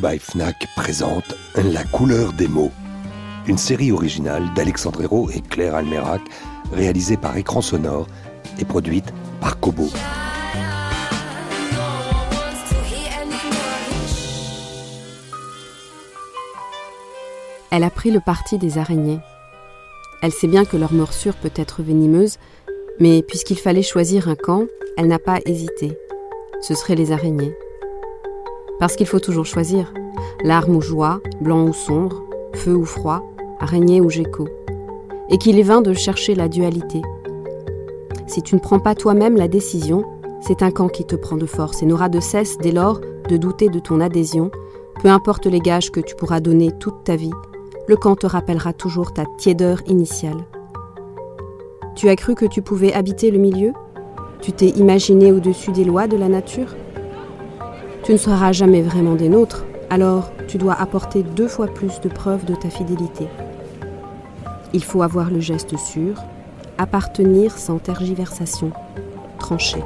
By Fnac présente La couleur des mots, une série originale d'Alexandre Hérault et Claire Almerac, réalisée par Écran Sonore et produite par Kobo. Elle a pris le parti des araignées. Elle sait bien que leur morsure peut être venimeuse, mais puisqu'il fallait choisir un camp, elle n'a pas hésité. Ce seraient les araignées. Parce qu'il faut toujours choisir. Larme ou joie, blanc ou sombre, feu ou froid, araignée ou gecko. Et qu'il est vain de chercher la dualité. Si tu ne prends pas toi-même la décision, c'est un camp qui te prend de force et n'aura de cesse dès lors de douter de ton adhésion, peu importe les gages que tu pourras donner toute ta vie, le camp te rappellera toujours ta tiédeur initiale. Tu as cru que tu pouvais habiter le milieu? Tu t'es imaginé au-dessus des lois de la nature? Tu ne seras jamais vraiment des nôtres, alors tu dois apporter deux fois plus de preuves de ta fidélité. Il faut avoir le geste sûr, appartenir sans tergiversation, trancher.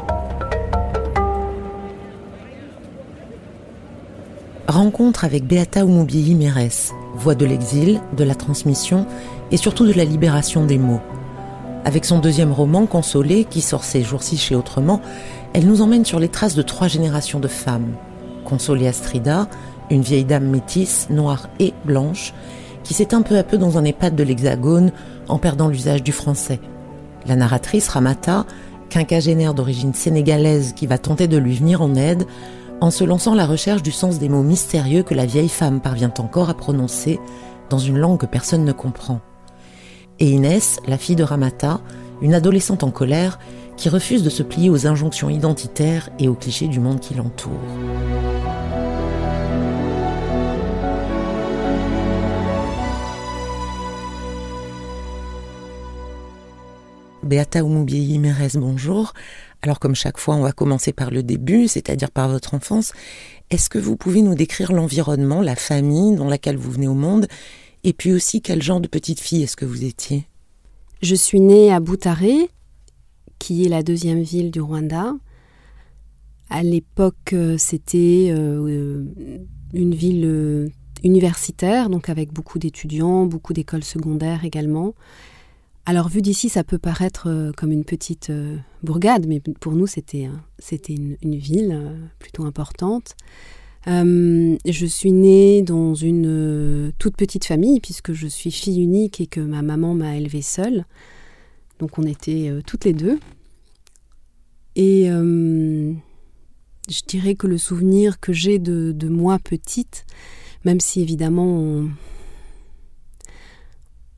Rencontre avec Beata Oumoubiyi Mérès, voix de l'exil, de la transmission et surtout de la libération des mots. Avec son deuxième roman, Consolé, qui sort ces jours-ci chez Autrement, elle nous emmène sur les traces de trois générations de femmes, Consolée Astrida, une vieille dame métisse, noire et blanche, qui s'éteint peu à peu dans un EHPAD de l'Hexagone en perdant l'usage du français. La narratrice Ramata, quinquagénaire d'origine sénégalaise qui va tenter de lui venir en aide en se lançant la recherche du sens des mots mystérieux que la vieille femme parvient encore à prononcer dans une langue que personne ne comprend. Et Inès, la fille de Ramata, une adolescente en colère qui refuse de se plier aux injonctions identitaires et aux clichés du monde qui l'entoure. Beata Oumoubiei Mérez, bonjour. Alors comme chaque fois, on va commencer par le début, c'est-à-dire par votre enfance. Est-ce que vous pouvez nous décrire l'environnement, la famille dans laquelle vous venez au monde Et puis aussi, quel genre de petite fille est-ce que vous étiez? Je suis née à Boutaré, qui est la deuxième ville du Rwanda. À l'époque, euh, c'était euh, une ville euh, universitaire, donc avec beaucoup d'étudiants, beaucoup d'écoles secondaires également. Alors vu d'ici, ça peut paraître euh, comme une petite euh, bourgade, mais pour nous, c'était une, ville euh, plutôt importante. Je suis née dans une toute petite famille, puisque je suis fille unique et que ma maman m'a élevée seule. Donc on était toutes les deux. Et je dirais que le souvenir que j'ai de, moi petite, même si évidemment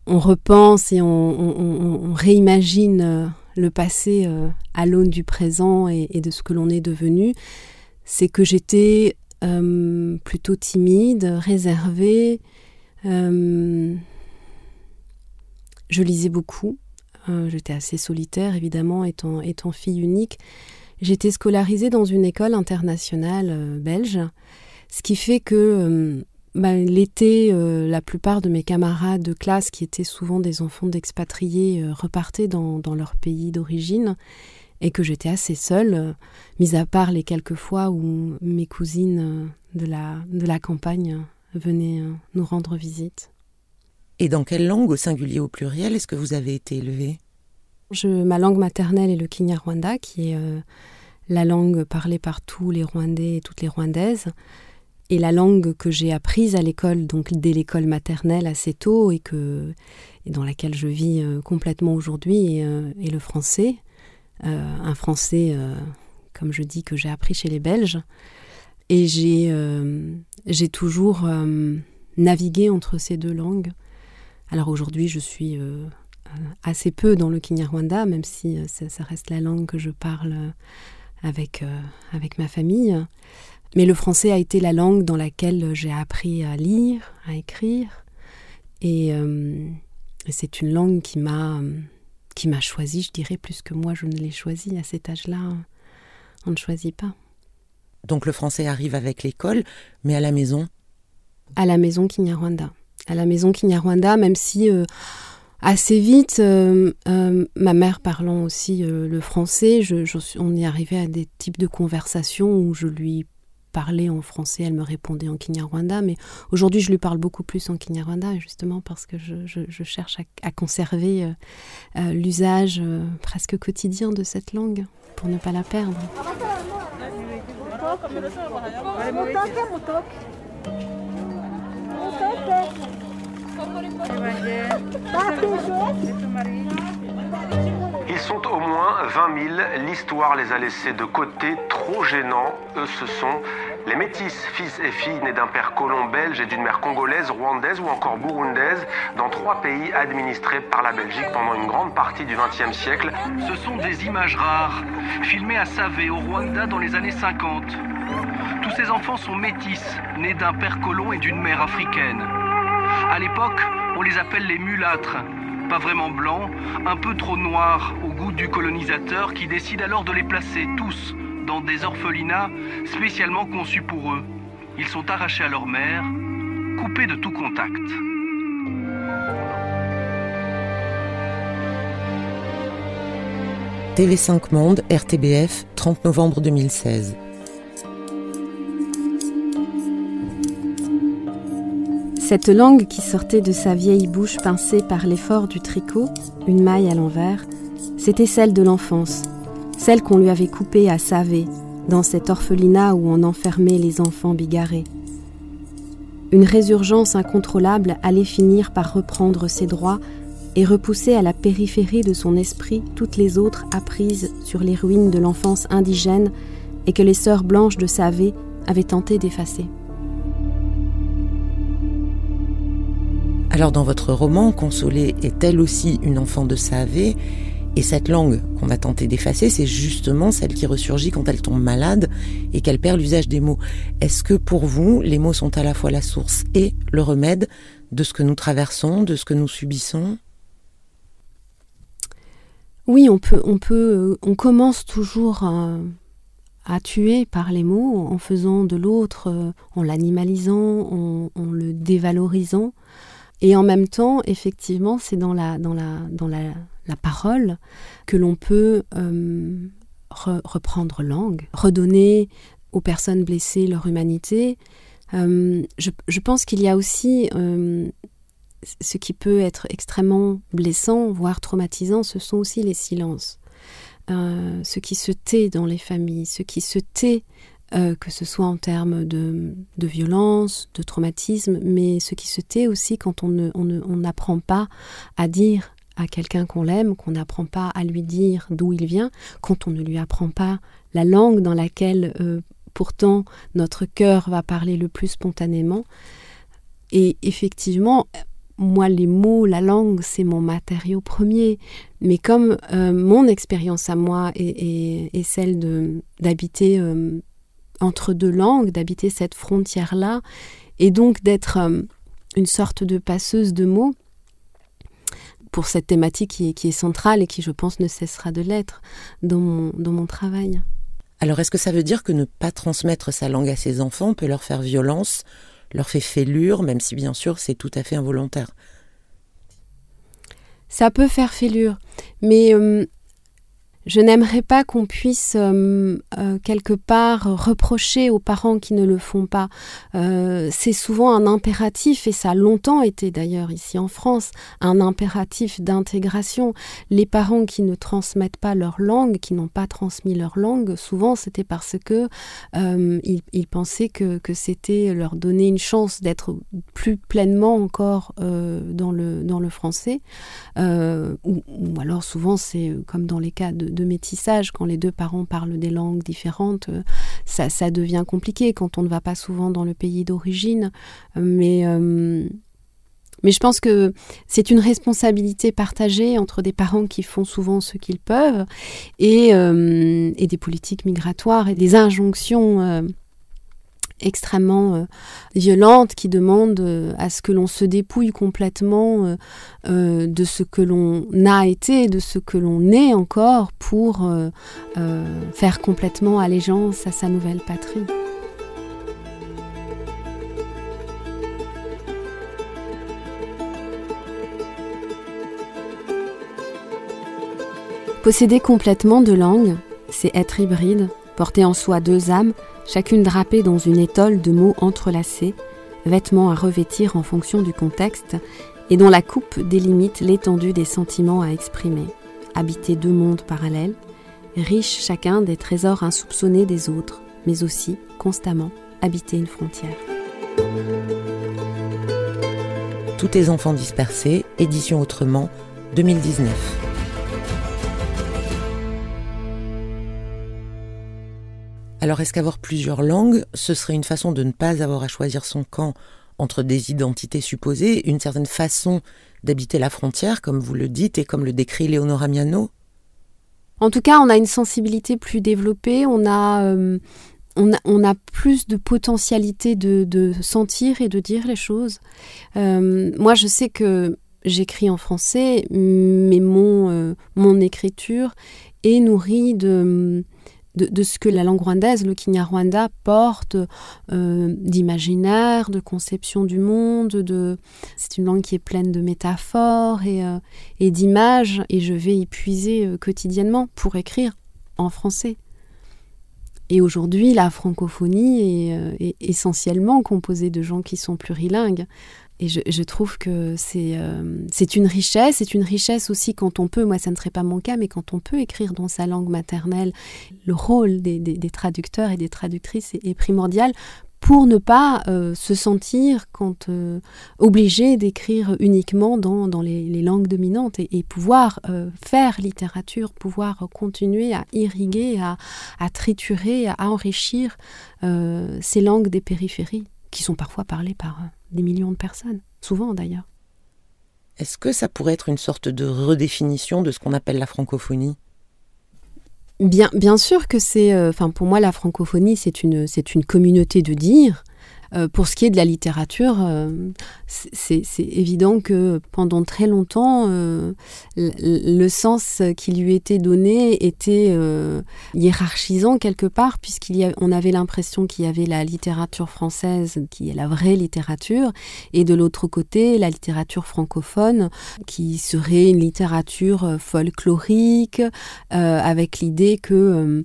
on, repense et on, réimagine euh, le passé euh, à l'aune du présent et, de ce que l'on est devenu, c'est que j'étais euh, plutôt timide, réservée. je lisais beaucoup. J'étais assez solitaire, évidemment, étant, étant fille unique. J'étais scolarisée dans une école internationale belge, ce qui fait que bah, l'été, euh, la plupart de mes camarades de classe, qui étaient souvent des enfants d'expatriés, euh, repartaient dans, leur pays d'origine et que j'étais assez seule, euh, mis à part les quelques fois où mes cousines de, la, de la campagne venaient nous rendre visite. Et dans quelle langue, au singulier ou au pluriel, est-ce que vous avez été élevée? Je, Ma langue maternelle est le Kinyarwanda, qui est la langue parlée par tous les Rwandais et toutes les Rwandaises et la langue que j'ai apprise à l'école, donc dès l'école maternelle assez tôt et, que, et dans laquelle je vis euh, complètement aujourd'hui, est, euh, le français. Euh, un français, comme je dis, que j'ai appris chez les Belges. Et j'ai, j'ai toujours navigué entre ces deux langues. Alors aujourd'hui, je suis assez peu dans le Kinyarwanda, même si ça, reste la langue que je parle avec, avec ma famille. Mais le français a été la langue dans laquelle j'ai appris à lire, à écrire. Et, c'est une langue qui m'a qui m'a choisi, je dirais, plus que moi je ne l'ai choisi à cet âge-là. On ne choisit pas. Donc le français arrive avec l'école, mais à la maison? À la maison Kinyarwanda. À la maison Kinyarwanda, même si euh, assez vite, euh, euh, ma mère parlant aussi le français, on y arrivait à des types de conversations où je lui en français, elle me répondait en Kinyarwanda, mais aujourd'hui je lui parle beaucoup plus en Kinyarwanda, justement parce que je, cherche à, conserver l'usage presque quotidien de cette langue pour ne pas la perdre. Ils sont au moins 20 000. L'histoire les a laissés de côté, trop gênants. Eux, ce sont les métis, fils et filles nés d'un père colon belge et d'une mère congolaise, rwandaise ou encore burundaise, dans trois pays administrés par la Belgique pendant une grande partie du XXe siècle. Ce sont des images rares, filmées à Savé, au Rwanda, dans les années 50. Tous ces enfants sont métis, nés d'un père colon et d'une mère africaine. À l'époque, on les appelle les mulâtres, pas vraiment blancs, un peu trop noirs au goût du colonisateur qui décide alors de les placer tous dans des orphelinats spécialement conçus pour eux. Ils sont arrachés à leur mère, coupés de tout contact. TV5 Monde, RTBF, 30 novembre 2016. Cette langue qui sortait de sa vieille bouche pincée par l'effort du tricot, une maille à l'envers, c'était celle de l'enfance, celle qu'on lui avait coupée à Savé, dans cet orphelinat où on enfermait les enfants bigarrés. Une résurgence incontrôlable allait finir par reprendre ses droits et repousser à la périphérie de son esprit toutes les autres apprises sur les ruines de l'enfance indigène et que les sœurs blanches de Savé avaient tenté d'effacer. Alors dans votre roman, Consolée est elle aussi une enfant de Savé et cette langue qu'on a tenté d'effacer, c'est justement celle qui ressurgit quand elle tombe malade et qu'elle perd l'usage des mots. Est-ce que pour vous, les mots sont à la fois la source et le remède de ce que nous traversons, de ce que nous subissons? Oui, on peut, on peut, on commence toujours à, tuer par les mots en faisant de l'autre, en l'animalisant, en, le dévalorisant. Et en même temps, effectivement, c'est dans la, dans la, dans la la parole, que l'on peut euh, reprendre langue, redonner aux personnes blessées leur humanité. Euh, je, pense qu'il y a aussi euh, ce qui peut être extrêmement blessant, voire traumatisant, ce sont aussi les silences. ce qui se tait dans les familles, ce qui se tait que ce soit en termes de, violence, de traumatisme, mais ce qui se tait aussi quand on n'apprend on pas à dire à quelqu'un qu'on l'aime, qu'on n'apprend pas à lui dire d'où il vient, quand on ne lui apprend pas la langue dans laquelle euh, pourtant notre cœur va parler le plus spontanément. Et effectivement, moi, les mots, la langue, c'est mon matériau premier. Mais comme euh, mon expérience à moi est, celle d'habiter euh, entre deux langues, d'habiter cette frontière-là, et donc d'être une sorte de passeuse de mots, pour cette thématique qui est, centrale et qui, je pense, ne cessera de l'être dans mon, dans mon travail. Alors, est-ce que ça veut dire que ne pas transmettre sa langue à ses enfants peut leur faire violence, leur fait fêlure, même si bien sûr c'est tout à fait involontaire? Ça peut faire fêlure, mais euh, je n'aimerais pas qu'on puisse euh, euh, quelque part reprocher aux parents qui ne le font pas. Euh, c'est souvent un impératif, et ça a longtemps été d'ailleurs ici en France, un impératif d'intégration. Les parents qui ne transmettent pas leur langue, qui n'ont pas transmis leur langue, souvent c'était parce que ils, pensaient que, c'était leur donner une chance d'être plus pleinement encore dans, le, dans le français. Ou, ou, alors souvent c'est comme dans les cas de de métissage, quand les deux parents parlent des langues différentes, euh, ça, devient compliqué quand on ne va pas souvent dans le pays d'origine. Mais, euh, Mais je pense que c'est une responsabilité partagée entre des parents qui font souvent ce qu'ils peuvent et, euh, et, des politiques migratoires et des injonctions euh, extrêmement euh, violentes qui demandent euh, à ce que l'on se dépouille complètement euh, de ce que l'on a été, de ce que l'on est encore pour faire complètement allégeance à sa nouvelle patrie. Posséder complètement de langue, c'est être hybride, porter en soi deux âmes, chacune drapée dans une étole de mots entrelacés, vêtements à revêtir en fonction du contexte, et dont la coupe délimite l'étendue des sentiments à exprimer. Habiter deux mondes parallèles, riches chacun des trésors insoupçonnés des autres, mais aussi, constamment, habiter une frontière. Tous tes enfants dispersés, édition autrement, 2019. Alors est-ce qu'avoir plusieurs langues, ce serait une façon de ne pas avoir à choisir son camp entre des identités supposées, une certaine façon d'habiter la frontière, comme vous le dites et comme le décrit Léonora Miano? En tout cas, on a une sensibilité plus développée, on a, euh, plus de potentialité de, sentir et de dire les choses. Euh, moi, je sais que j'écris en français, mais mon, euh, mon écriture est nourrie de de, ce que la langue rwandaise, le Kinyarwanda, porte euh, d'imaginaire, de conception du monde. De... C'est une langue qui est pleine de métaphores et, euh, d'images, et je vais y puiser euh, quotidiennement pour écrire en français. Et aujourd'hui, la francophonie est, essentiellement composée de gens qui sont plurilingues. Et je, trouve que euh, c'est une richesse, c'est une richesse aussi quand on peut, moi ça ne serait pas mon cas, mais quand on peut écrire dans sa langue maternelle, le rôle des, traducteurs et des traductrices est, primordial pour ne pas euh, se sentir quand, euh, obligé d'écrire uniquement dans, les, langues dominantes et, pouvoir faire littérature, pouvoir continuer à irriguer, à, à triturer, à enrichir ces langues des périphéries qui sont parfois parlées par des millions de personnes, souvent d'ailleurs. Est-ce que ça pourrait être une sorte de redéfinition de ce qu'on appelle la francophonie? Bien, bien sûr que c'est, euh, enfin pour moi la francophonie c'est une, c'est une communauté de dire, euh, pour ce qui est de la littérature, euh, c'est évident que pendant très longtemps, euh, le sens qui lui était donné était hiérarchisant quelque part, puisqu'on avait l'impression qu'il y avait la littérature française, qui est la vraie littérature, et de l'autre côté, la littérature francophone, qui serait une littérature folklorique, avec l'idée que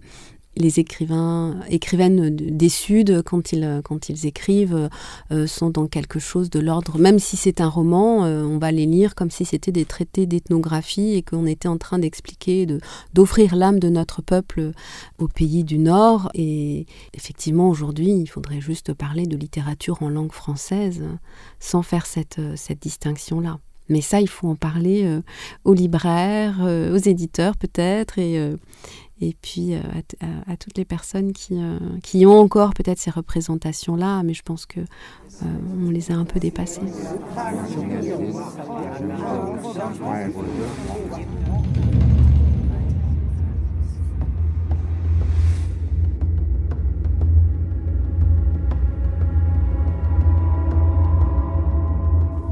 les écrivains, écrivaines des Sud, quand ils, écrivent, euh, sont dans quelque chose de l'ordre, même si c'est un roman, euh, on va les lire comme si c'était des traités d'ethnographie et qu'on était en train d'expliquer, d'offrir l'âme de notre peuple au pays du Nord. Et effectivement, aujourd'hui, il faudrait juste parler de littérature en langue française sans faire cette, cette distinction-là. Mais ça, il faut en parler aux libraires, aux éditeurs peut-être, et, et puis euh, à, toutes les personnes qui, euh, qui ont encore peut-être ces représentations-là, mais je pense que euh, on les a un peu dépassées.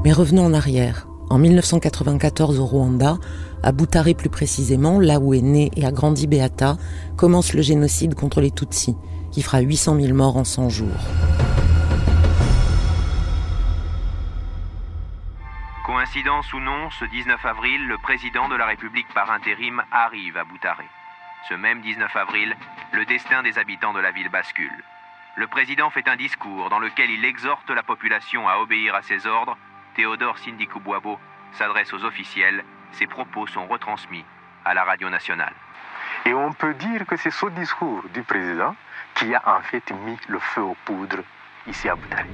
Mais revenons en arrière. En 1994 au Rwanda, à Butare plus précisément, là où est né et a grandi Beata, commence le génocide contre les Tutsis, qui fera 800 000 morts en 100 jours. Coïncidence ou non, ce 19 avril, le président de la République par intérim arrive à Butare. Ce même 19 avril, le destin des habitants de la ville bascule. Le président fait un discours dans lequel il exhorte la population à obéir à ses ordres Théodore Sindikubwabo s'adresse aux officiels. Ses propos sont retransmis à la radio nationale. Et on peut dire que c'est ce discours du président qui a en fait mis le feu aux poudres ici à Boutari.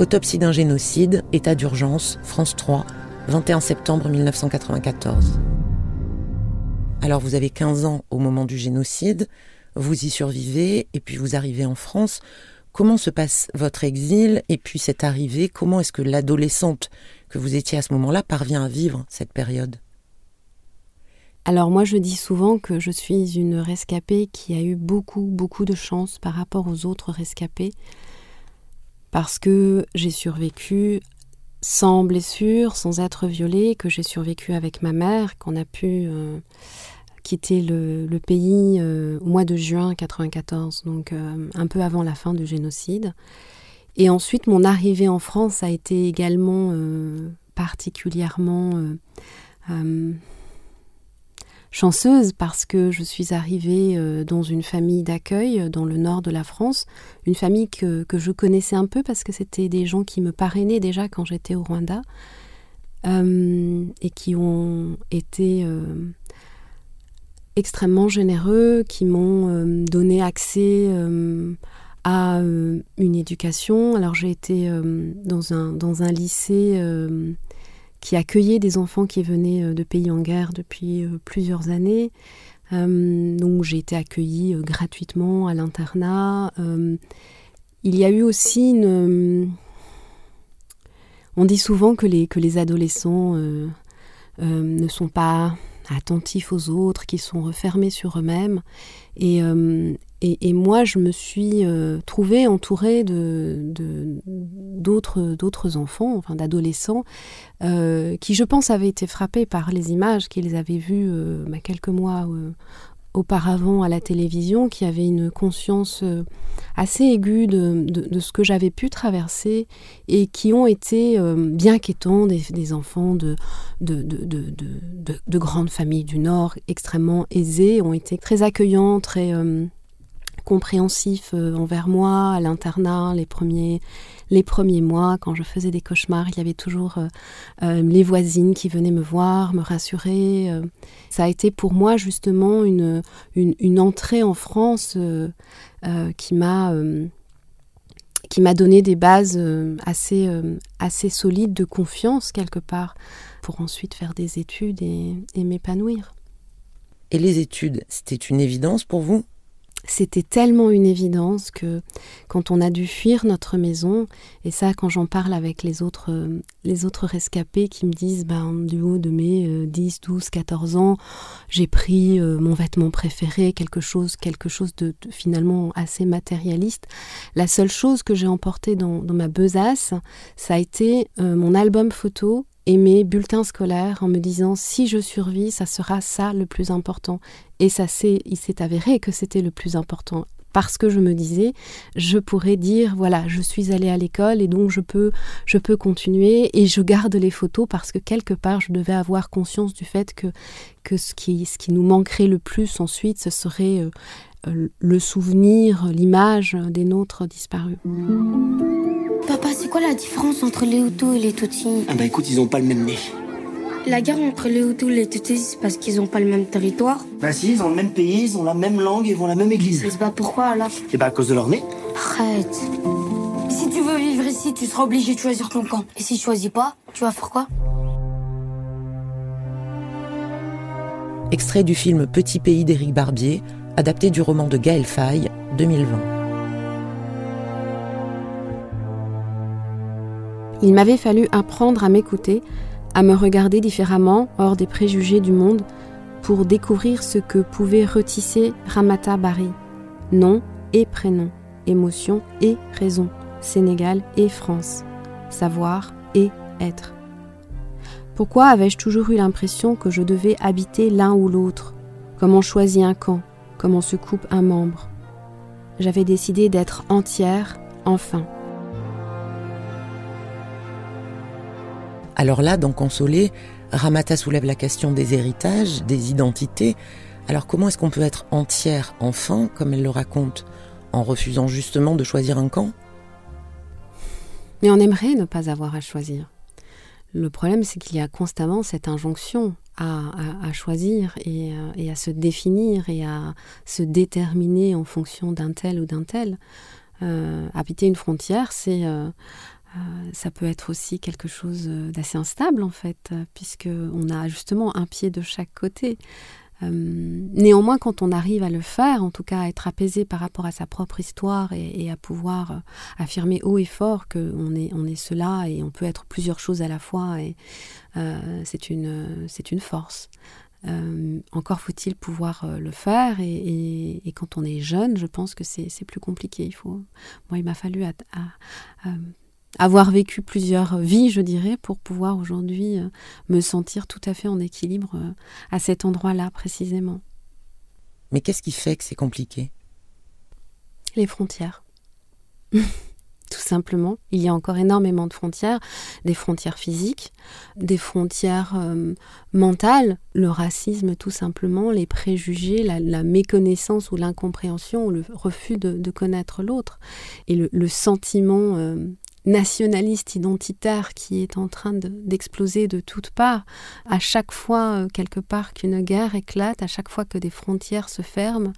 Autopsie d'un génocide, état d'urgence, France 3, 21 septembre 1994. Alors vous avez 15 ans au moment du génocide, vous y survivez et puis vous arrivez en France comment se passe votre exil et puis cette arrivée Comment est-ce que l'adolescente que vous étiez à ce moment-là parvient à vivre cette période? Alors moi je dis souvent que je suis une rescapée qui a eu beaucoup beaucoup de chance par rapport aux autres rescapés parce que j'ai survécu sans blessure, sans être violée, que j'ai survécu avec ma mère, qu'on a pu euh, quitter le, pays euh, au mois de juin 1994, donc euh, un peu avant la fin du génocide. Et ensuite, mon arrivée en France a été également particulièrement chanceuse parce que je suis arrivée euh, dans une famille d'accueil euh, dans le nord de la France, une famille que, je connaissais un peu parce que c'était des gens qui me parrainaient déjà quand j'étais au Rwanda euh, et qui ont été extrêmement généreux, qui m'ont donné accès à une éducation. Alors j'ai été dans, un, dans un lycée qui accueillait des enfants qui venaient euh, de pays en guerre depuis euh, plusieurs années. Euh, donc j'ai été accueillie gratuitement à l'internat. il y a eu aussi une... On dit souvent que les, que les adolescents ne sont pas attentifs aux autres, qu'ils sont refermés sur eux-mêmes. Et, et, moi, je me suis euh, trouvée entourée de, d'autres, d'autres enfants, enfin d'adolescents, euh, qui, je pense, avaient été frappés par les images qu'ils avaient vues euh, bah, quelques mois auparavant à la télévision, qui avaient une conscience assez aiguë de, ce que j'avais pu traverser et qui ont été bien qu'étant des, enfants de, de, grandes familles du Nord extrêmement aisées, ont été très accueillants, très compréhensif euh, envers moi à l'internat les premiers les premiers mois quand je faisais des cauchemars il y avait toujours euh, euh, les voisines qui venaient me voir me rassurer ça a été pour moi justement une, une, entrée en France qui m'a qui m'a donné des bases assez, assez solides de confiance quelque part pour ensuite faire des études et m'épanouir. Et les études, c'était une évidence pour vous? C'était tellement une évidence que quand on a dû fuir notre maison, et ça quand j'en parle avec les autres, les autres rescapés qui me disent, ben, du haut de mes 10, 12, 14 ans, j'ai pris euh, mon vêtement préféré, quelque chose, quelque chose de, finalement assez matérialiste. La seule chose que j'ai emportée dans, ma besace, ça a été euh, mon album photo et mes bulletins scolaires en me disant si je survis, ça sera ça le plus important. Et ça c'est, il s'est avéré que c'était le plus important parce que je me disais, je pourrais dire, voilà, je suis allée à l'école et donc je peux, je peux continuer et je garde les photos parce que quelque part, je devais avoir conscience du fait que, que ce, qui, ce qui nous manquerait le plus ensuite, ce serait euh, euh, le souvenir, l'image des nôtres disparus. Papa, c'est quoi la différence entre les Hutus et les Tutsis Ah bah écoute, ils ont pas le même nez. La guerre entre les Hutus et les Tutsis, c'est parce qu'ils ont pas le même territoire Bah si, ils ont le même pays, ils ont la même langue et vont à la même église. Mais c'est pas pourquoi alors Et bah à cause de leur nez. Arrête. Si tu veux vivre ici, tu seras obligé de choisir ton camp. Et si tu choisis pas, tu vas faire quoi Extrait du film Petit pays d'Éric Barbier, adapté du roman de Gaël Faye, 2020. Il m'avait fallu apprendre à m'écouter, à me regarder différemment, hors des préjugés du monde, pour découvrir ce que pouvait retisser Ramata Bari. Nom et prénom, émotion et raison, Sénégal et France, savoir et être. Pourquoi avais-je toujours eu l'impression que je devais habiter l'un ou l'autre? Comme on choisit un camp, comme on se coupe un membre. J'avais décidé d'être entière, enfin. Alors là, dans Consoler, Ramata soulève la question des héritages, des identités. Alors comment est-ce qu'on peut être entière enfant, comme elle le raconte, en refusant justement de choisir un camp? Mais on aimerait ne pas avoir à choisir. Le problème, c'est qu'il y a constamment cette injonction à, choisir euh, et, à se définir et à se déterminer en fonction d'un tel ou d'un tel. Euh, habiter une frontière, c'est euh, euh, ça peut être aussi quelque chose euh, d'assez instable en fait, euh, puisque on a justement un pied de chaque côté. néanmoins, quand on arrive à le faire, en tout cas à être apaisé par rapport à sa propre histoire et, à pouvoir affirmer haut et fort qu'on est, on est cela et on peut être plusieurs choses à la fois, et c'est une, c'est une force. Encore faut-il pouvoir le faire et, quand on est jeune, je pense que c'est plus compliqué. Il faut, moi, il m'a fallu avoir vécu plusieurs vies, je dirais, pour pouvoir aujourd'hui euh, me sentir tout à fait en équilibre à cet endroit-là précisément. Mais qu'est-ce qui fait que c'est compliqué? Les frontières. tout simplement. Il y a encore énormément de frontières, des frontières physiques, des frontières euh, mentales, le racisme tout simplement, les préjugés, la, méconnaissance ou l'incompréhension ou le refus de, connaître l'autre, et le, sentiment euh, nationaliste identitaire qui est en train d'exploser de, toutes parts. À chaque fois, euh, quelque part, qu'une guerre éclate, à chaque fois que des frontières se ferment,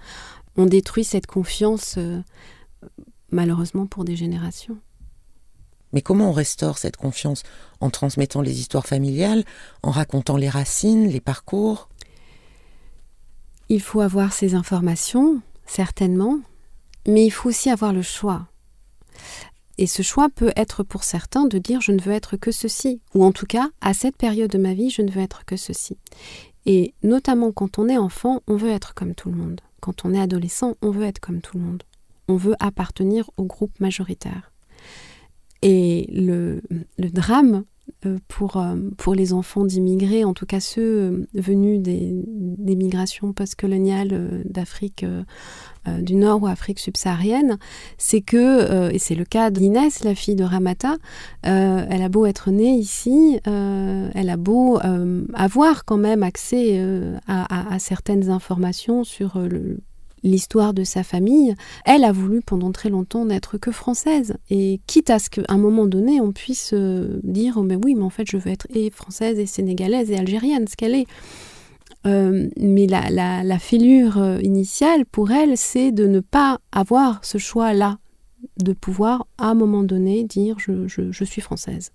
on détruit cette confiance malheureusement pour des générations. Mais comment on restaure cette confiance? En transmettant les histoires familiales, en racontant les racines, les parcours? Il faut avoir ces informations, certainement, mais il faut aussi avoir le choix. Et ce choix peut être pour certains de dire je ne veux être que ceci, ou en tout cas, à cette période de ma vie, je ne veux être que ceci. Et notamment quand on est enfant, on veut être comme tout le monde. Quand on est adolescent, on veut être comme tout le monde on veut appartenir au groupe majoritaire. Et le, drame euh, pour, euh, pour les enfants d'immigrés, en tout cas ceux euh, venus des, migrations postcoloniales d'Afrique du Nord ou Afrique subsaharienne, c'est que, et c'est le cas d'Inès, la fille de Ramata, elle a beau être née ici, elle a beau avoir quand même accès à, à, certaines informations sur le, l'histoire de sa famille, elle a voulu pendant très longtemps n'être que française. Et quitte à ce qu'à un moment donné, on puisse euh, dire oh, mais oui, mais en fait, je veux être et française, et sénégalaise, et algérienne, ce qu'elle est. Euh, mais la, la, fêlure euh, initiale pour elle, c'est de ne pas avoir ce choix-là, de pouvoir à un moment donné dire je, suis française.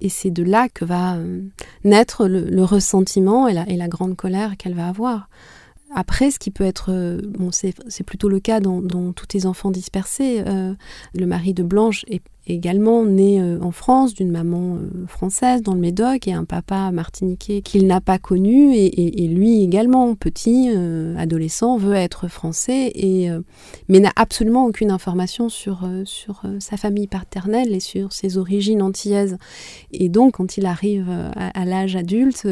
Et c'est de là que va naître le, ressentiment et la grande colère qu'elle va avoir. Après, ce qui peut être, euh, c'est plutôt le cas dans, tous tes enfants dispersés. Euh, le mari de Blanche est également né euh, en France d'une maman euh, française dans le Médoc et un papa martiniquais qu'il n'a pas connu. Et, lui également petit euh, adolescent veut être français et mais n'a absolument aucune information sur sur sa famille paternelle et sur ses origines antillaises. Et donc quand il arrive à, l'âge adulte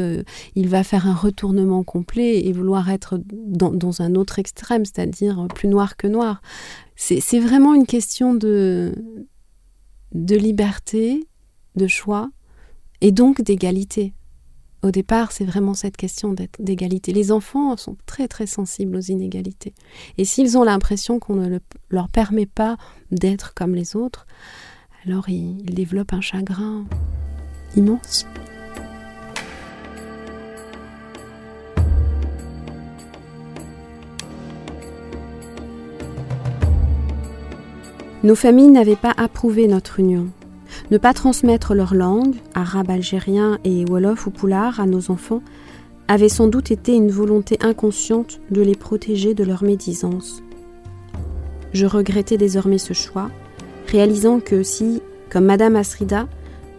il va faire un retournement complet et vouloir être dans, dans un autre extrême c'est-à-dire plus noir que noir. C'est vraiment une question de de liberté, de choix et donc d'égalité. Au départ, c'est vraiment cette question d'égalité. Les enfants sont très très sensibles aux inégalités. Et s'ils ont l'impression qu'on ne leur permet pas d'être comme les autres, alors ils, développent un chagrin immense. Nos familles n'avaient pas approuvé notre union. Ne pas transmettre leur langue, arabe algérien et wolof ou poulard, à nos enfants avait sans doute été une volonté inconsciente de les protéger de leur médisance. Je regrettais désormais ce choix, réalisant que si, comme Madame Asrida,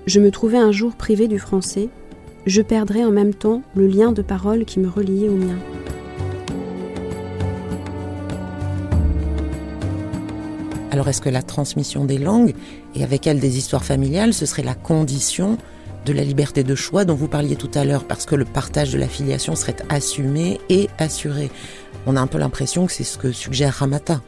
je me trouvais un jour privée du français, je perdrais en même temps le lien de parole qui me reliait au mien. Alors est-ce que la transmission des langues et avec elle des histoires familiales, ce serait la condition de la liberté de choix dont vous parliez tout à l'heure, parce que le partage de la filiation serait assumé et assuré? On a un peu l'impression que c'est ce que suggère Ramata.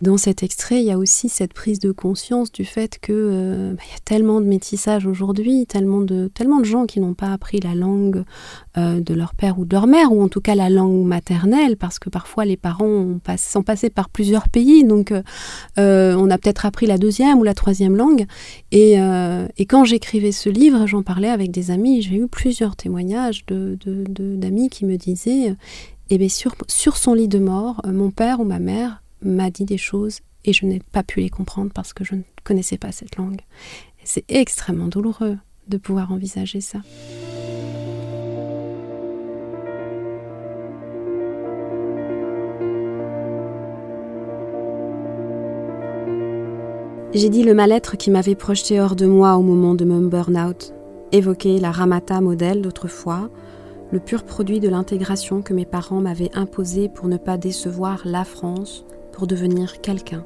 Dans cet extrait, il y a aussi cette prise de conscience du fait que euh, bah, y a tellement de métissage aujourd'hui, tellement de gens qui n'ont pas appris la langue euh, de leur père ou de leur mère, ou en tout cas la langue maternelle, parce que parfois les parents sont passés par plusieurs pays, donc euh, on a peut-être appris la deuxième ou la troisième langue. Et, quand j'écrivais ce livre, j'en parlais avec des amis, j'ai eu plusieurs témoignages d'amis qui me disaient, eh bien sur son lit de mort, mon père ou ma mère m'a dit des choses et je n'ai pas pu les comprendre parce que je ne connaissais pas cette langue. C'est extrêmement douloureux de pouvoir envisager ça. J'ai dit le mal-être qui m'avait projeté hors de moi au moment de mon burn-out, évoqué la Ramata modèle d'autrefois, le pur produit de l'intégration que mes parents m'avaient imposée pour ne pas décevoir la France, pour devenir quelqu'un.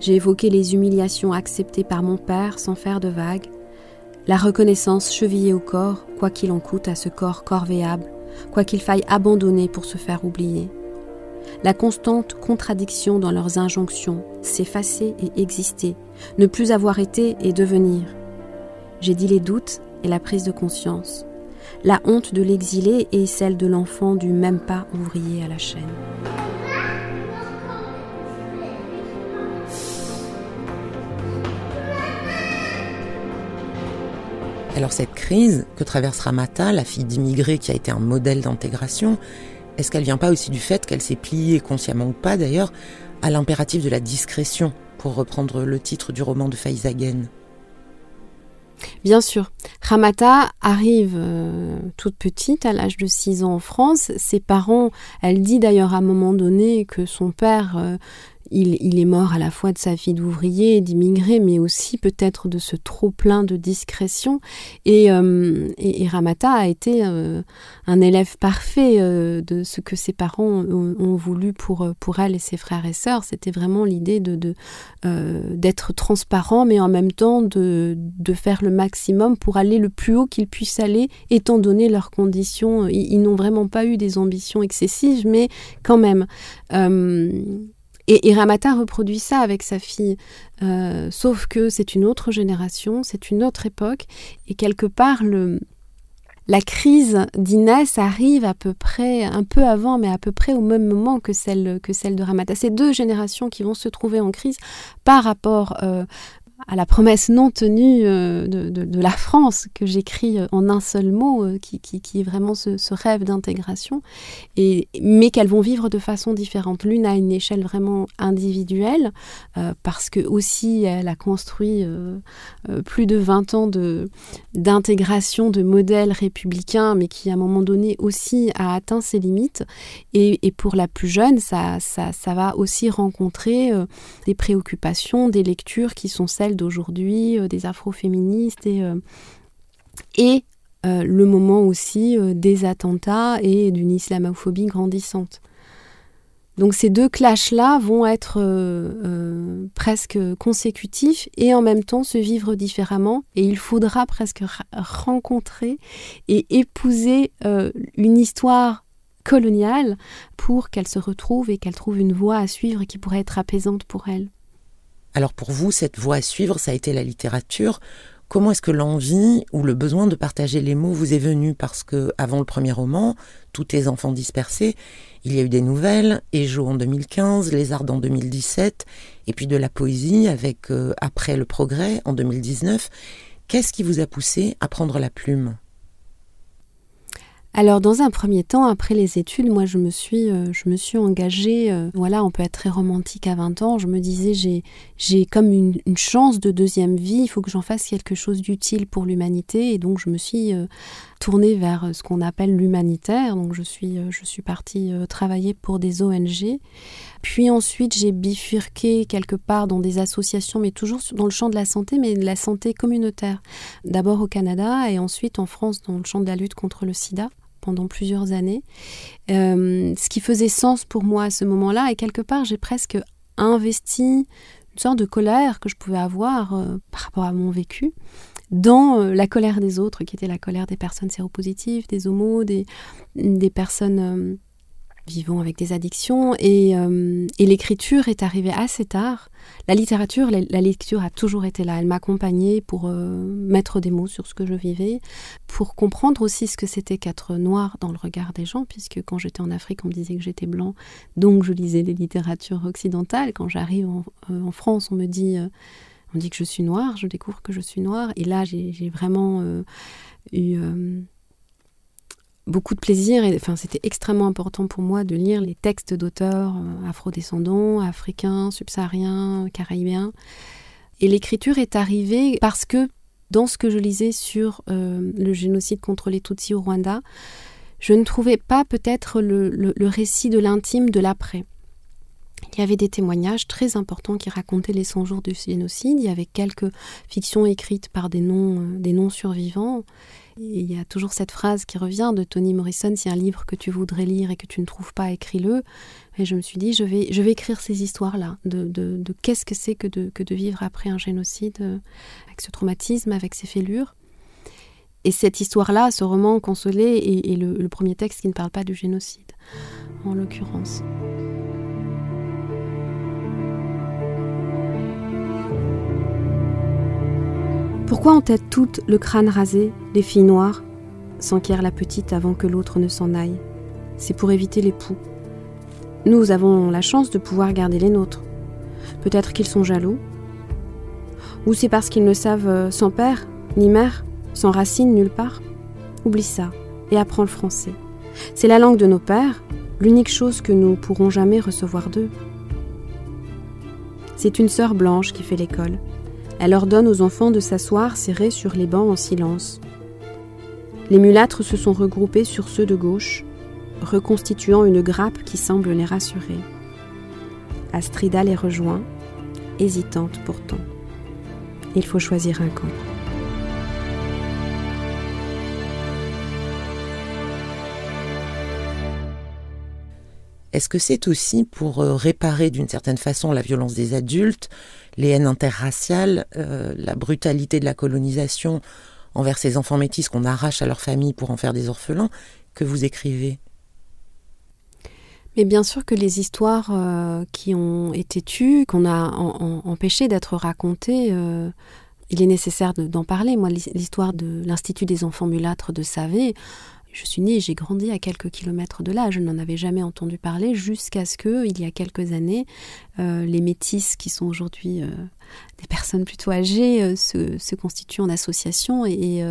J'ai évoqué les humiliations acceptées par mon père sans faire de vagues, la reconnaissance chevillée au corps, quoi qu'il en coûte à ce corps corvéable, quoi qu'il faille abandonner pour se faire oublier. La constante contradiction dans leurs injonctions, s'effacer et exister, ne plus avoir été et devenir. J'ai dit les doutes et la prise de conscience, la honte de l'exilé et celle de l'enfant du même pas ouvrier à la chaîne. Alors cette crise que traverse Ramata, la fille d'immigrés qui a été un modèle d'intégration, est-ce qu'elle vient pas aussi du fait qu'elle s'est pliée, consciemment ou pas d'ailleurs, à l'impératif de la discrétion, pour reprendre le titre du roman de Faizagen Bien sûr. Ramata arrive euh, toute petite, à l'âge de 6 ans en France. Ses parents, elle dit d'ailleurs à un moment donné que son père euh, il, est mort à la fois de sa vie d'ouvrier et d'immigré, mais aussi peut-être de ce trop-plein de discrétion. Et, euh, Ramata a été euh, un élève parfait euh, de ce que ses parents ont, voulu pour, pour elle et ses frères et sœurs. C'était vraiment l'idée de, d'être transparent, mais en même temps de, faire le maximum pour aller le plus haut qu'ils puissent aller, étant donné leurs conditions. Ils, n'ont vraiment pas eu des ambitions excessives, mais quand même. Et, Ramata reproduit ça avec sa fille, euh, sauf que c'est une autre génération, c'est une autre époque, et quelque part la crise d'Inès arrive à peu près, un peu avant, mais à peu près au même moment que celle, que celle de Ramata. C'est deux générations qui vont se trouver en crise par rapport euh, à la promesse non tenue euh, de, la France que j'écris euh, en un seul mot, euh, qui, qui, est vraiment ce, rêve d'intégration, mais qu'elles vont vivre de façon différente. L'une à une échelle vraiment individuelle, parce que aussi elle a construit plus de 20 ans d'intégration de, modèles républicains, mais qui à un moment donné aussi a atteint ses limites. Et, pour la plus jeune, ça, ça va aussi rencontrer des préoccupations, des lectures qui sont celles d'aujourd'hui, euh, des afroféministes et, euh, et euh, le moment aussi des attentats et d'une islamophobie grandissante. Donc ces deux clashs-là vont être presque consécutifs et en même temps se vivre différemment. Et il faudra presque rencontrer et épouser une histoire coloniale pour qu'elle se retrouve et qu'elle trouve une voie à suivre qui pourrait être apaisante pour elle. Alors pour vous, cette voie à suivre, ça a été la littérature. Comment est-ce que l'envie ou le besoin de partager les mots vous est venu? Parce que avant le premier roman, Tous tes enfants dispersés, il y a eu des nouvelles, Ejo en 2015, Les Arts en 2017, et puis de la poésie avec euh, Après le progrès en 2019. Qu'est-ce qui vous a poussé à prendre la plume? Alors dans un premier temps, après les études, moi je me suis, euh, je me suis engagée, euh, voilà, on peut être très romantique à 20 ans, je me disais j'ai, j'ai comme une, chance de deuxième vie, il faut que j'en fasse quelque chose d'utile pour l'humanité et donc je me suis euh, tournée vers ce qu'on appelle l'humanitaire, donc je suis, je suis partie travailler pour des ONG. Puis ensuite j'ai bifurqué quelque part dans des associations, mais toujours dans le champ de la santé, mais de la santé communautaire. D'abord au Canada et ensuite en France dans le champ de la lutte contre le sida pendant plusieurs années. Euh, ce qui faisait sens pour moi à ce moment-là, et quelque part, j'ai presque investi une sorte de colère que je pouvais avoir euh, par rapport à mon vécu dans euh, la colère des autres, qui était la colère des personnes séropositives, des homos, des, des personnes vivant avec des addictions. Et, et l'écriture est arrivée assez tard. La littérature, la, lecture a toujours été là. Elle m'accompagnait pour euh, mettre des mots sur ce que je vivais, pour comprendre aussi ce que c'était qu'être noir dans le regard des gens, puisque quand j'étais en Afrique, on me disait que j'étais blanc, donc je lisais des littératures occidentales. Quand j'arrive en, euh, France, on me dit, euh, on dit que je suis noire, je découvre que je suis noire. Et là, j'ai vraiment eu beaucoup de plaisir et enfin c'était extrêmement important pour moi de lire les textes d'auteurs euh, afrodescendants, africains, subsahariens, caribéens. Et l'écriture est arrivée parce que dans ce que je lisais sur euh, le génocide contre les Tutsis au Rwanda, je ne trouvais pas peut-être le, récit de l'intime de l'après. Il y avait des témoignages très importants qui racontaient les 100 jours du génocide. Il y avait quelques fictions écrites par des noms, euh, des noms survivants. Il y a toujours cette phrase qui revient de Toni Morrison si un livre que tu voudrais lire et que tu ne trouves pas, écris-le. Et je me suis dit, je vais, je vais écrire ces histoires-là, de, de, qu'est-ce que c'est que de, que de vivre après un génocide, euh, avec ce traumatisme, avec ces fêlures. Et cette histoire-là, ce roman consolé, est, le premier texte qui ne parle pas du génocide, en l'occurrence. Pourquoi ont-elles toutes le crâne rasé, les filles noires s'enquiert la petite avant que l'autre ne s'en aille? C'est pour éviter les poux. Nous avons la chance de pouvoir garder les nôtres. Peut-être qu'ils sont jaloux. Ou c'est parce qu'ils ne savent euh, sans père, ni mère, sans racines nulle part? Oublie ça et apprends le français. C'est la langue de nos pères, l'unique chose que nous pourrons jamais recevoir d'eux. C'est une sœur blanche qui fait l'école. Elle ordonne aux enfants de s'asseoir serrés sur les bancs en silence. Les mulâtres se sont regroupés sur ceux de gauche, reconstituant une grappe qui semble les rassurer. Astrida les rejoint, hésitante pourtant. Il faut choisir un camp. Est-ce que c'est aussi pour euh, réparer d'une certaine façon la violence des adultes, les haines interraciales, euh, la brutalité de la colonisation envers ces enfants métis qu'on arrache à leur famille pour en faire des orphelins? Que vous écrivez? Mais bien sûr que les histoires euh, qui ont été tues, qu'on a empêché d'être racontées, il est nécessaire d'en parler. Moi, l'histoire de l'Institut des enfants mulâtres de Savé, je suis née j'ai grandi à quelques kilomètres de là. Je n'en avais jamais entendu parler jusqu'à ce que, il y a quelques années, euh, les métis, qui sont aujourd'hui euh, des personnes plutôt âgées, euh, se, constituent en association et,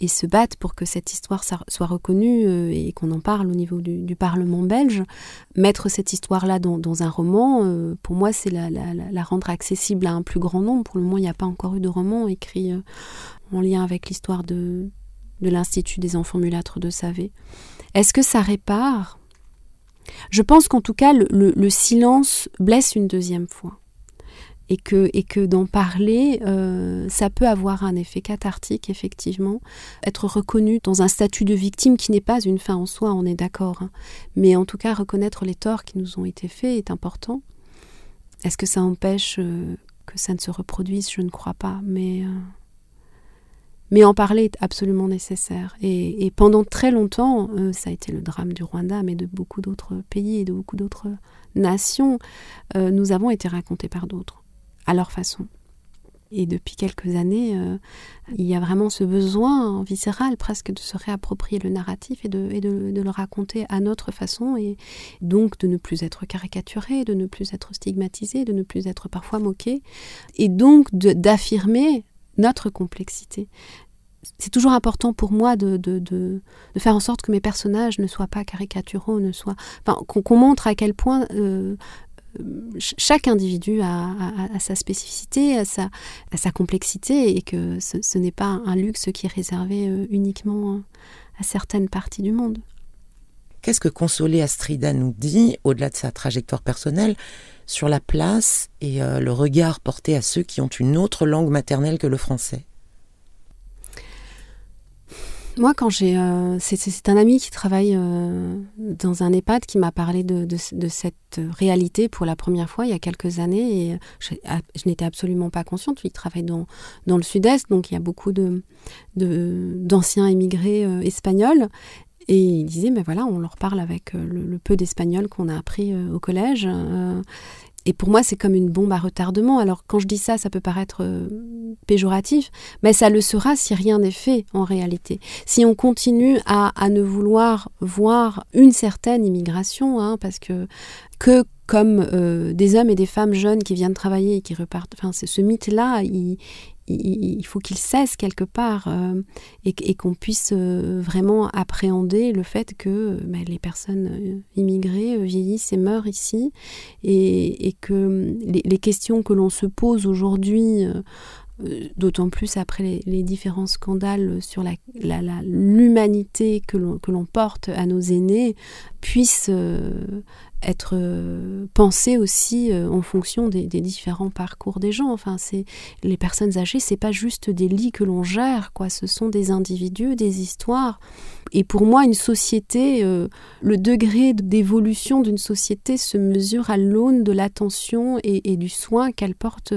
et, se battent pour que cette histoire soit reconnue et qu'on en parle au niveau du, Parlement belge. Mettre cette histoire-là dans, un roman, pour moi, c'est la, la, rendre accessible à un plus grand nombre. Pour le moment, il n'y a pas encore eu de roman écrit en lien avec l'histoire de, de l'Institut des enfants mulâtres de Savé. Est-ce que ça répare? Je pense qu'en tout cas, le, silence blesse une deuxième fois. Et que, et que d'en parler, euh, ça peut avoir un effet cathartique, effectivement. Être reconnu dans un statut de victime qui n'est pas une fin en soi, on est d'accord. Hein. Mais en tout cas, reconnaître les torts qui nous ont été faits est important. Est-ce que ça empêche euh, que ça ne se reproduise? Je ne crois pas. Mais. Euh, mais en parler est absolument nécessaire. Et, pendant très longtemps, euh, ça a été le drame du Rwanda, mais de beaucoup d'autres pays et de beaucoup d'autres nations, euh, nous avons été racontés par d'autres, à leur façon. Et depuis quelques années, euh, il y a vraiment ce besoin viscéral presque de se réapproprier le narratif et, de, de, le raconter à notre façon, et donc de ne plus être caricaturé, de ne plus être stigmatisé, de ne plus être parfois moqué, et donc d'affirmer notre complexité. C'est toujours important pour moi de, de, de, faire en sorte que mes personnages ne soient pas caricaturaux, ne soient, enfin, qu'on montre à quel point euh, chaque individu a, sa spécificité, a sa, sa, complexité, et que ce, n'est pas un luxe qui est réservé euh, uniquement à certaines parties du monde. Qu'est-ce que Consolé Astrida nous dit, au-delà de sa trajectoire personnelle, sur la place et euh, le regard porté à ceux qui ont une autre langue maternelle que le français? Moi, quand j'ai, euh, c'est un ami qui travaille euh, dans un EHPAD qui m'a parlé de, cette réalité pour la première fois il y a quelques années et je, n'étais absolument pas consciente. Il travaille dans, dans le Sud-Est, donc il y a beaucoup de d'anciens émigrés espagnols et il disait, mais voilà, on leur parle avec euh, le, peu d'espagnol qu'on a appris euh, au collège. Euh, et pour moi, c'est comme une bombe à retardement. Alors, quand je dis ça, ça peut paraître péjoratif, mais ça le sera si rien n'est fait en réalité. Si on continue à, ne vouloir voir une certaine immigration, hein, parce que que comme des hommes et des femmes jeunes qui viennent travailler et qui repartent, enfin, ce mythe-là, il, il, faut qu'il cesse quelque part euh, et, qu'on puisse euh, vraiment appréhender le fait que ben, les personnes euh, immigrées vieillissent et meurent ici et, que les, questions que l'on se pose aujourd'hui euh, d'autant plus après les, différents scandales sur l'humanité que l'on porte à nos aînés, puisse euh, être euh, pensé aussi en fonction des, différents parcours des gens. Enfin, c'est les personnes âgées, c'est pas juste des lits que l'on gère, quoi. Ce sont des individus, des histoires. Et pour moi, une société, le degré d'évolution d'une société se mesure à l'aune de l'attention et, du soin qu'elle porte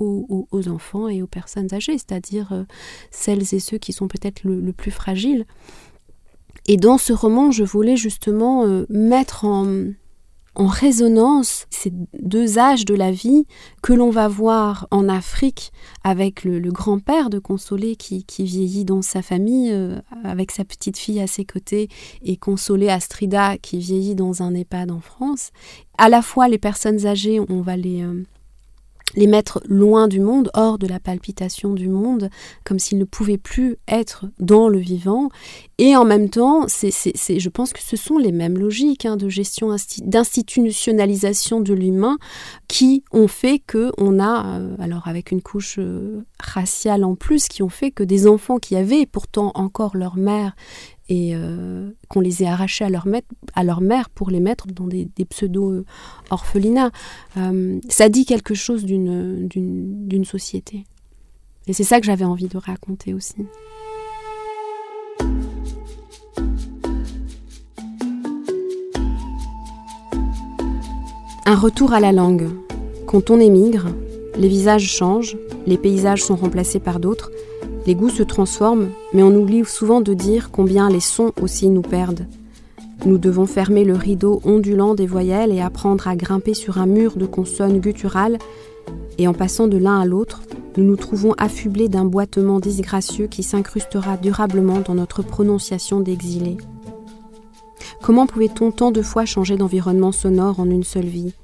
aux, enfants et aux personnes âgées, c'est-à-dire euh, celles et ceux qui sont peut-être le, plus fragiles. Et dans ce roman, je voulais justement euh, mettre en, en résonance ces deux âges de la vie que l'on va voir en Afrique avec le, grand-père de Consolé qui, vieillit dans sa famille euh, avec sa petite fille à ses côtés et Consolé Astrida qui vieillit dans un EHPAD en France. À la fois les personnes âgées, on va les, les mettre loin du monde, hors de la palpitation du monde, comme s'ils ne pouvaient plus être dans le vivant. Et en même temps, je pense que ce sont les mêmes logiques hein, de gestion, d'institutionnalisation de l'humain qui ont fait que on a, euh, alors avec une couche euh, raciale en plus, qui ont fait que des enfants qui avaient pourtant encore leur mère et euh, qu'on les ait arrachés à leur, à leur mère pour les mettre dans des, pseudo-orphelinats. Euh, ça dit quelque chose d'une société. Et c'est ça que j'avais envie de raconter aussi. Un retour à la langue. Quand on émigre, les visages changent, les paysages sont remplacés par d'autres, les goûts se transforment, mais on oublie souvent de dire combien les sons aussi nous perdent. Nous devons fermer le rideau ondulant des voyelles et apprendre à grimper sur un mur de consonnes gutturales, et en passant de l'un à l'autre, nous nous trouvons affublés d'un boitement disgracieux qui s'incrustera durablement dans notre prononciation d'exilé. Comment pouvait-on tant de fois changer d'environnement sonore en une seule vie?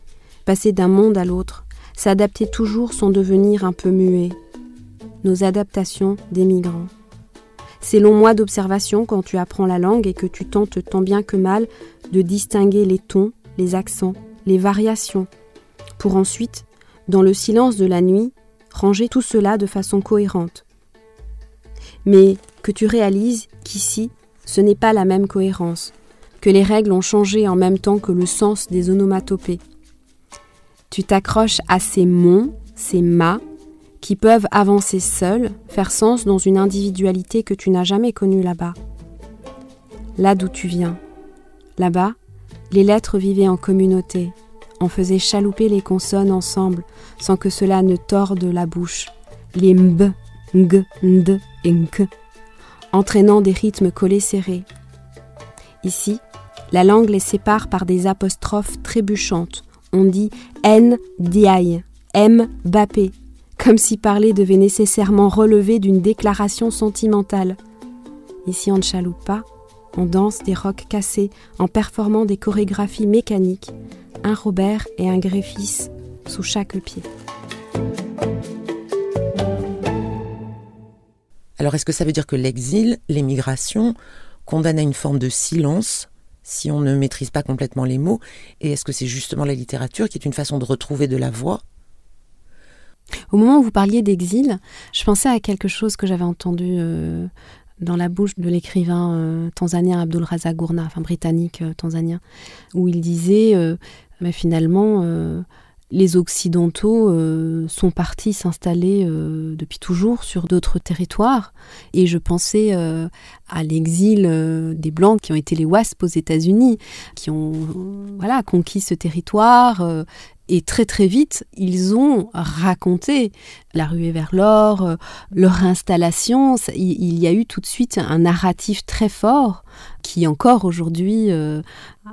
Passer d'un monde à l'autre, s'adapter toujours sans devenir un peu muet, nos adaptations des migrants. C'est longs mois d'observation quand tu apprends la langue et que tu tentes tant bien que mal de distinguer les tons, les accents, les variations, pour ensuite, dans le silence de la nuit, ranger tout cela de façon cohérente. Mais que tu réalises qu'ici, ce n'est pas la même cohérence, que les règles ont changé en même temps que le sens des onomatopées. Tu t'accroches à ces mots, ces mâts, qui peuvent avancer seuls, faire sens dans une individualité que tu n'as jamais connue là-bas. Là d'où tu viens. Là-bas, les lettres vivaient en communauté, on faisait chalouper les consonnes ensemble sans que cela ne torde la bouche. Les mb, ng, nd et nk, entraînant des rythmes collés serrés. Ici, la langue les sépare par des apostrophes trébuchantes. On dit N, diaï, M, bappé, comme si parler devait nécessairement relever d'une déclaration sentimentale. Ici on ne chaloupe pas, on danse des rocs cassés en performant des chorégraphies mécaniques, un Robert et un Gréfis sous chaque pied. Alors est-ce que ça veut dire que l'exil, l'émigration, condamne à une forme de silence si on ne maîtrise pas complètement les mots? Et est-ce que c'est justement la littérature qui est une façon de retrouver de la voix? Au moment où vous parliez d'exil, je pensais à quelque chose que j'avais entendu euh, dans la bouche de l'écrivain euh, tanzanien Abdul Razak Gurna, enfin britannique euh, tanzanien, où il disait, finalement, les Occidentaux sont partis s'installer depuis toujours sur d'autres territoires. Et je pensais à l'exil des Blancs qui ont été les WASP aux États-Unis, qui ont conquis ce territoire et très très vite, ils ont raconté la ruée vers l'or, euh, leur installation. Il y a eu tout de suite un narratif très fort qui encore aujourd'hui euh,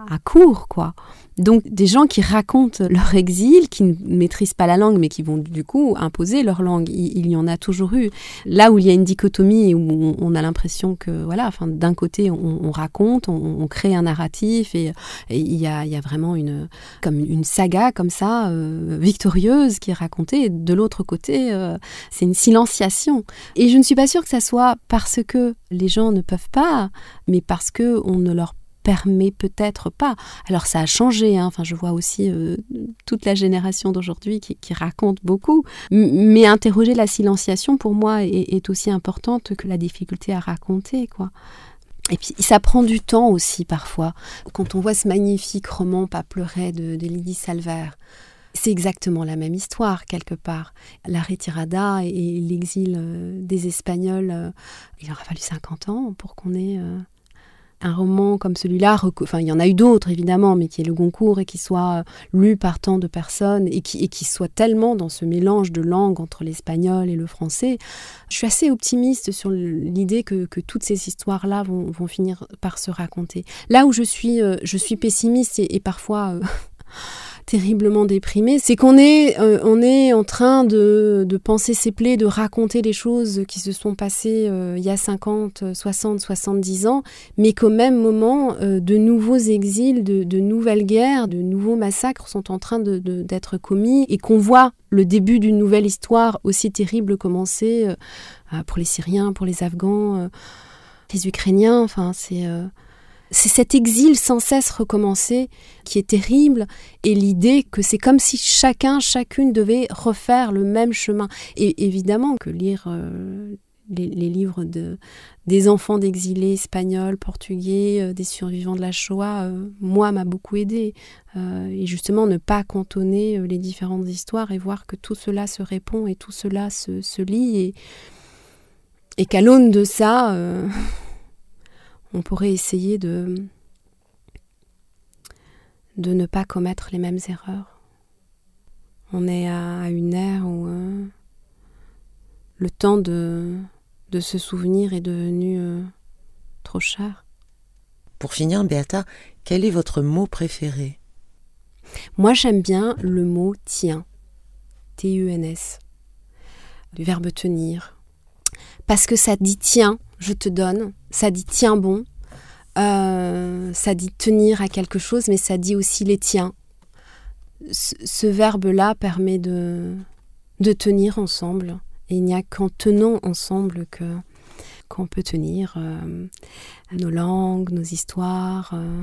a quoi. Donc des gens qui racontent leur exil, qui ne maîtrisent pas la langue, mais qui vont du coup imposer leur langue. Il, y en a toujours eu. Là où il y a une dichotomie où on, a l'impression que voilà, enfin d'un côté on, raconte, on, crée un narratif et, il, y a, vraiment une comme une saga comme ça euh, victorieuse qui est racontée. De l'autre côté, euh, c'est une silenciation. Et je ne suis pas sûre que ça soit parce que les gens ne peuvent pas, mais parce que on ne leur permet peut-être pas. Alors ça a changé, hein. enfin je vois aussi euh, toute la génération d'aujourd'hui qui, raconte beaucoup, mais interroger la silenciation pour moi est, aussi importante que la difficulté à raconter, quoi. Et puis ça prend du temps aussi parfois. Quand on voit ce magnifique roman Pas pleurer de, Lydie Salver, c'est exactement la même histoire quelque part. La retirada et l'exil euh, des Espagnols, euh, il aura fallu 50 ans pour qu'on ait un roman comme celui-là, enfin il y en a eu d'autres évidemment, mais qui est le Goncourt et qui soit euh, lu par tant de personnes et qui, soit tellement dans ce mélange de langues entre l'espagnol et le français, je suis assez optimiste sur l'idée que, toutes ces histoires-là vont, finir par se raconter. Là où je suis, euh, je suis pessimiste et, parfois... Euh, terriblement déprimé, c'est qu'on est, euh, on est en train de, de, penser ses plaies, de raconter les choses qui se sont passées euh, il y a 50, 60, 70 ans, mais qu'au même moment, euh, de nouveaux exils, de, de, nouvelles guerres, de nouveaux massacres sont en train d'être commis et qu'on voit le début d'une nouvelle histoire aussi terrible commencer pour les Syriens, pour les Afghans, les Ukrainiens, enfin c'est c'est cet exil sans cesse recommencé qui est terrible et l'idée que c'est comme si chacun, chacune devait refaire le même chemin. Et évidemment que lire euh, les, livres de, des enfants d'exilés espagnols, portugais, euh, des survivants de la Shoah, euh, moi, m'a beaucoup aidé. et justement, ne pas cantonner les différentes histoires et voir que tout cela se répond et tout cela se, se lit et, et qu'à l'aune de ça on pourrait essayer de, de ne pas commettre les mêmes erreurs. On est à une ère où euh, le temps de, de se souvenir est devenu euh, trop cher. Pour finir, Beata, quel est votre mot préféré? Moi, j'aime bien le mot tien. T-U-N-S. Le verbe tenir. Parce que ça dit tiens, je te donne, ça dit tiens bon, euh, ça dit tenir à quelque chose, mais ça dit aussi les tiens. Ce, verbe-là permet de, de tenir ensemble. Et il n'y a qu'en tenant ensemble que qu'on peut tenir euh, nos langues, nos histoires, euh,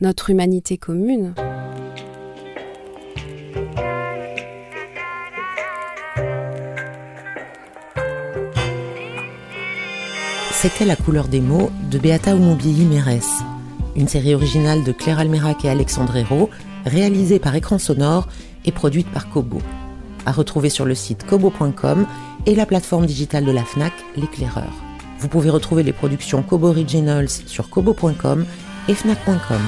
notre humanité commune. C'était La couleur des mots de Beata Oumoubiyi Mérès, une série originale de Claire Almerac et Alexandre Hérault, réalisée par Écran Sonore et produite par Kobo. À retrouver sur le site kobo.com et la plateforme digitale de la FNAC, l'éclaireur. Vous pouvez retrouver les productions Kobo Originals sur kobo.com et fnac.com.